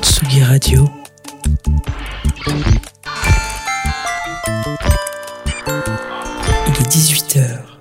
Tsugi Radio. Il est 18h.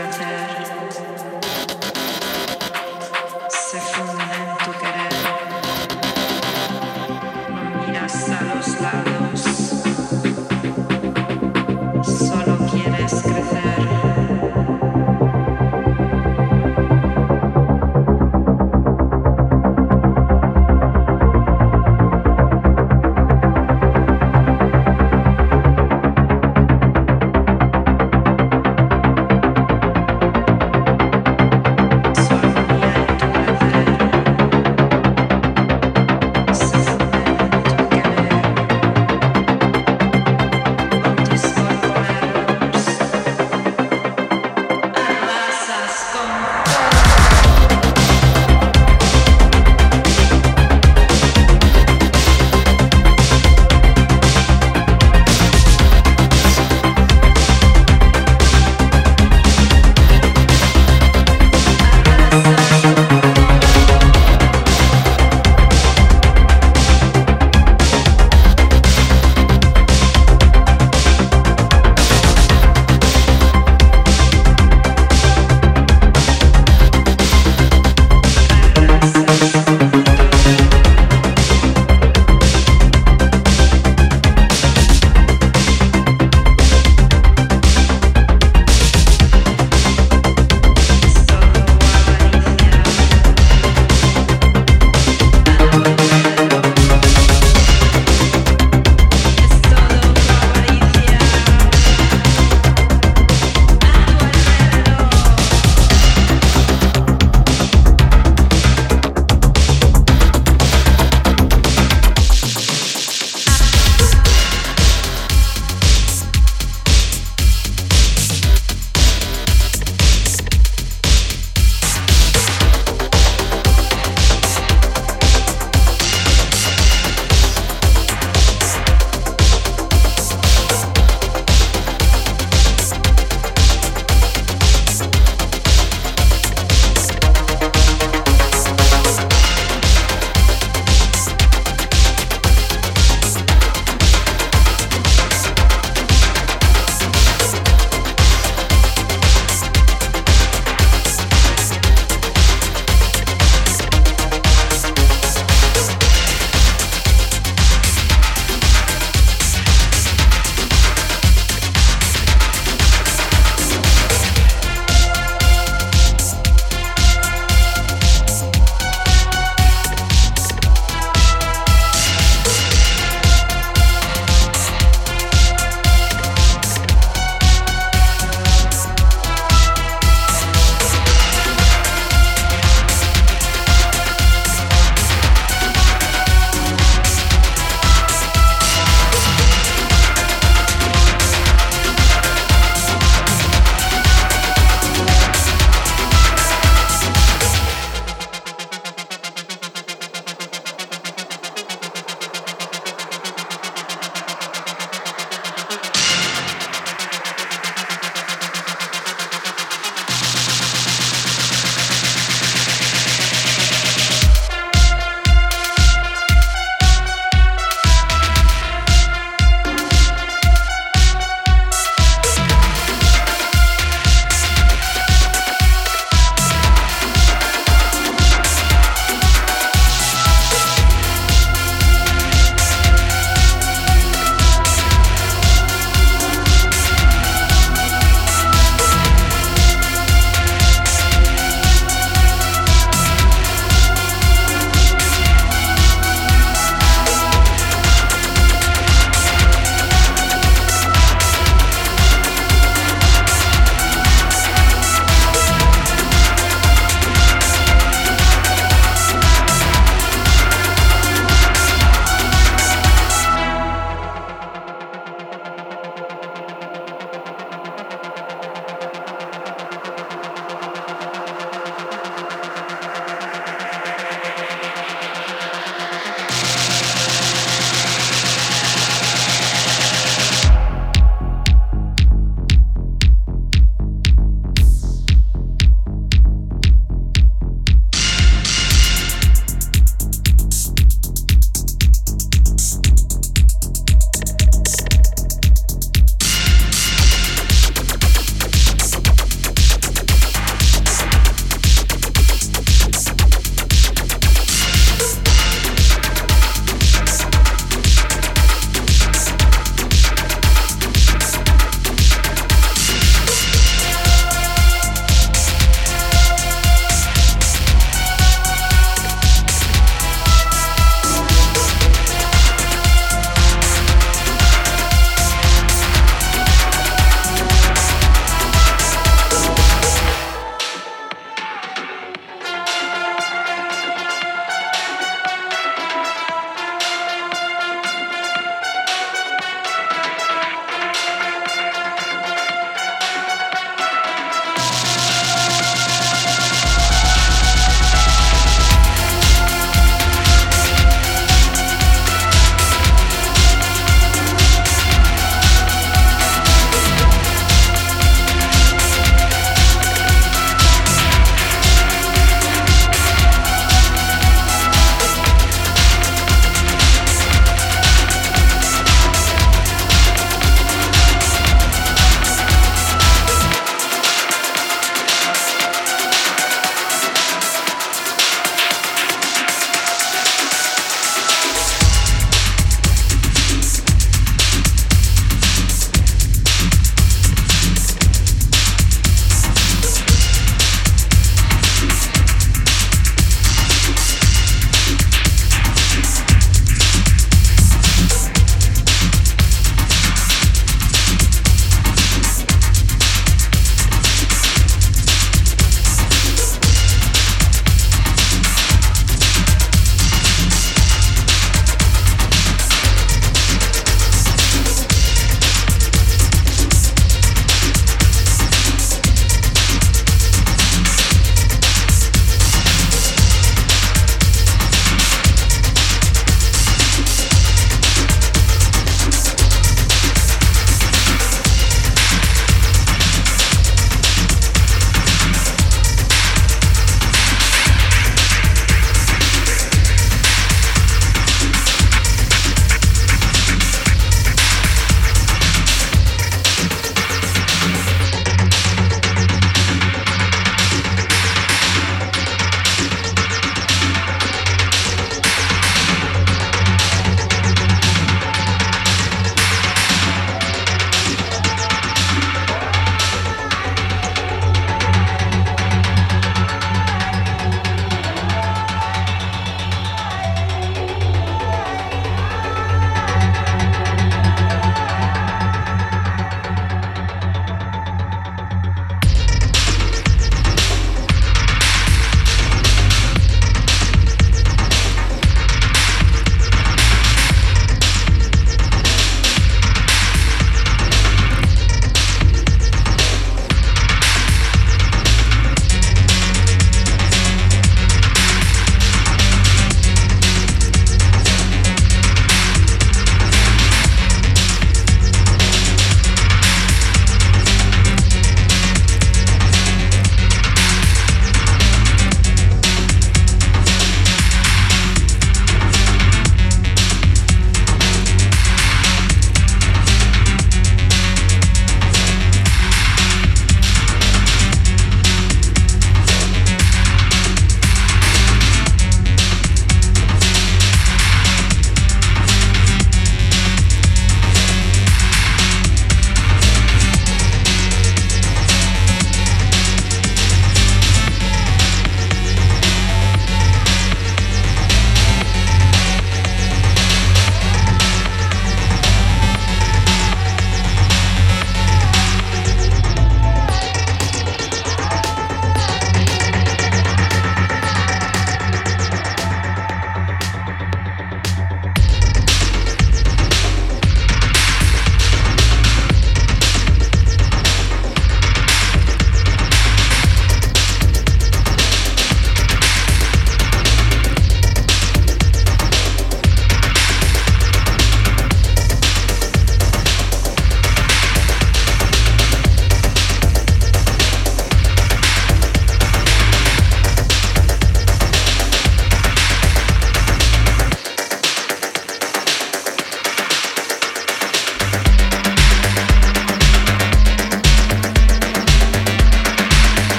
Matter.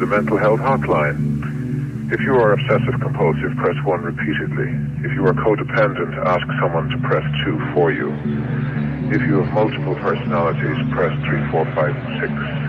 The Mental Health Hotline. If you are obsessive compulsive, press 1 repeatedly. If you are codependent, ask someone to press 2 for you. If you have multiple personalities, press 3, 4, 5, and 6.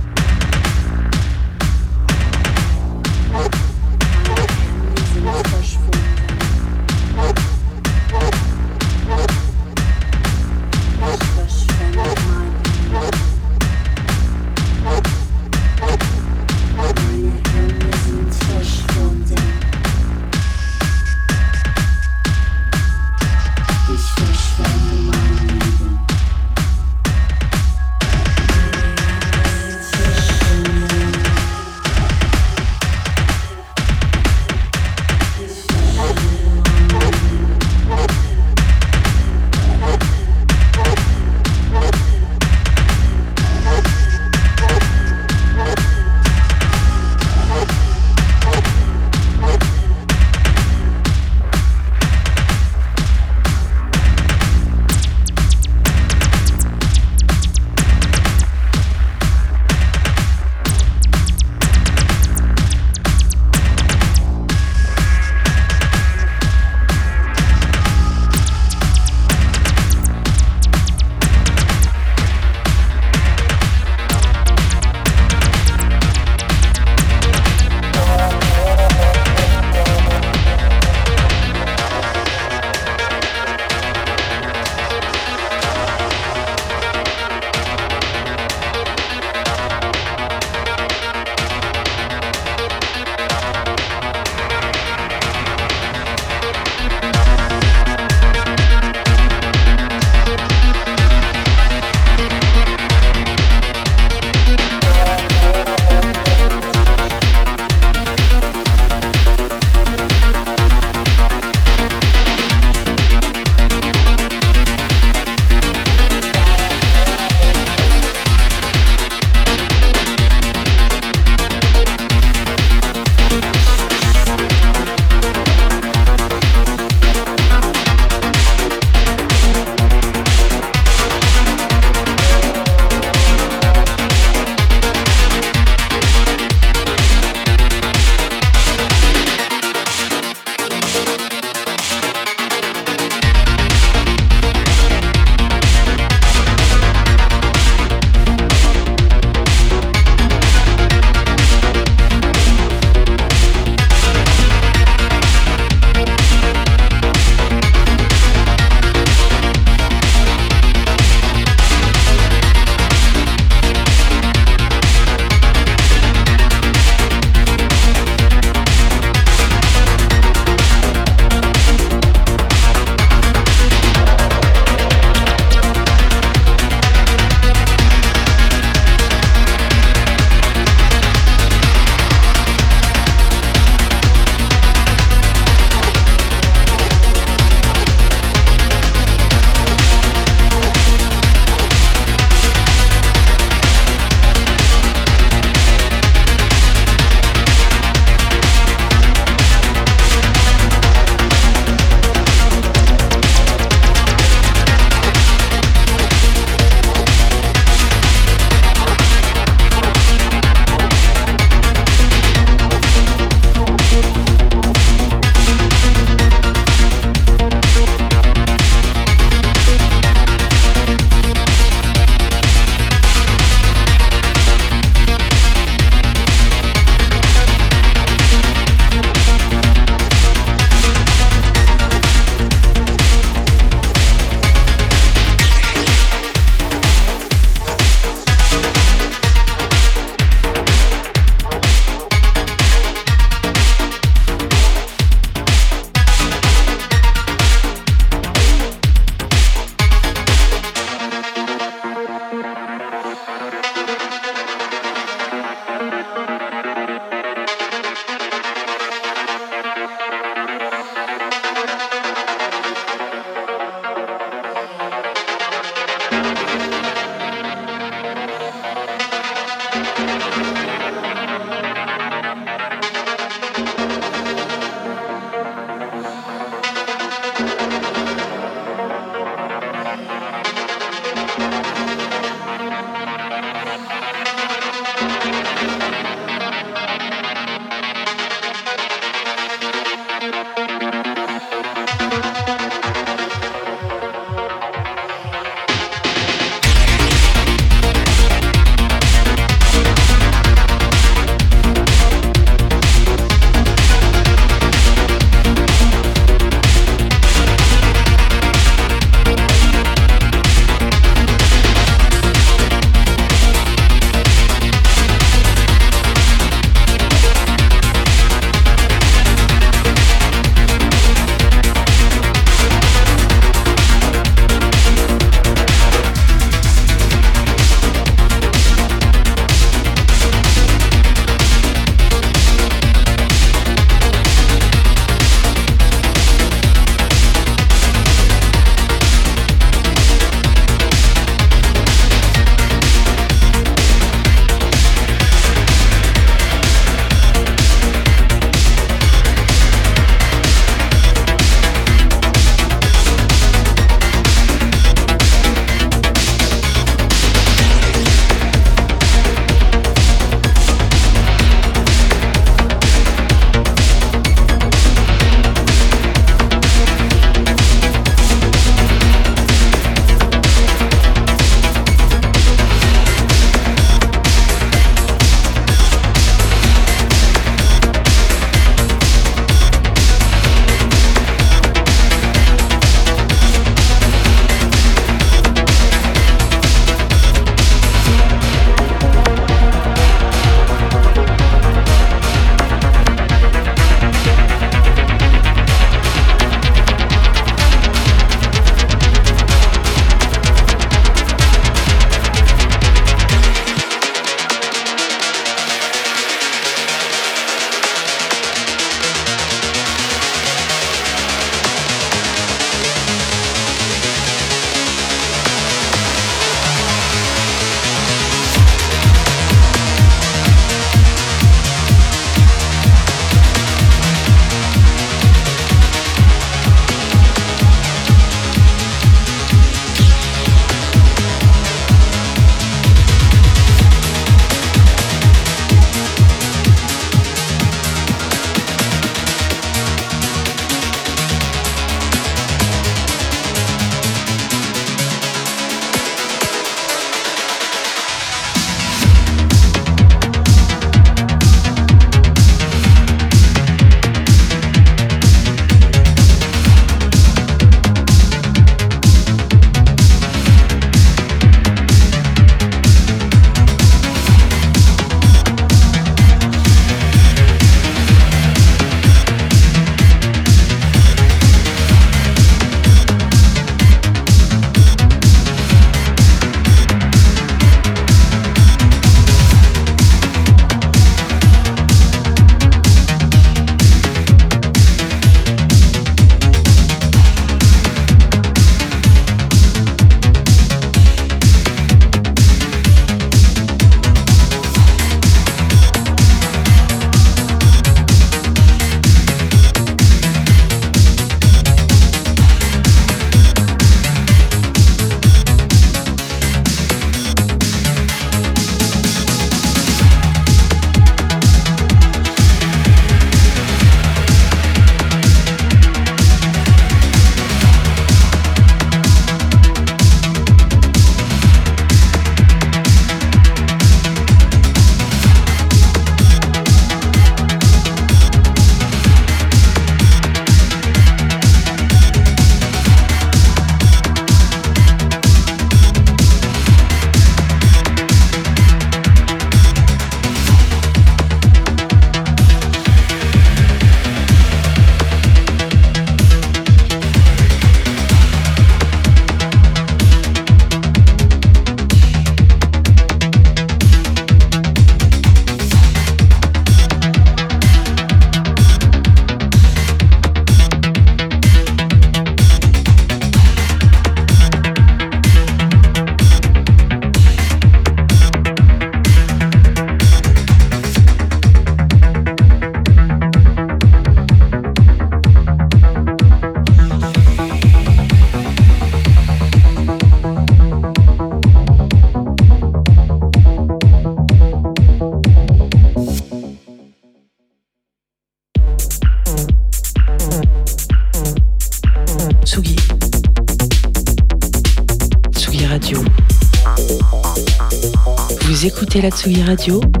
La Tsugi Radio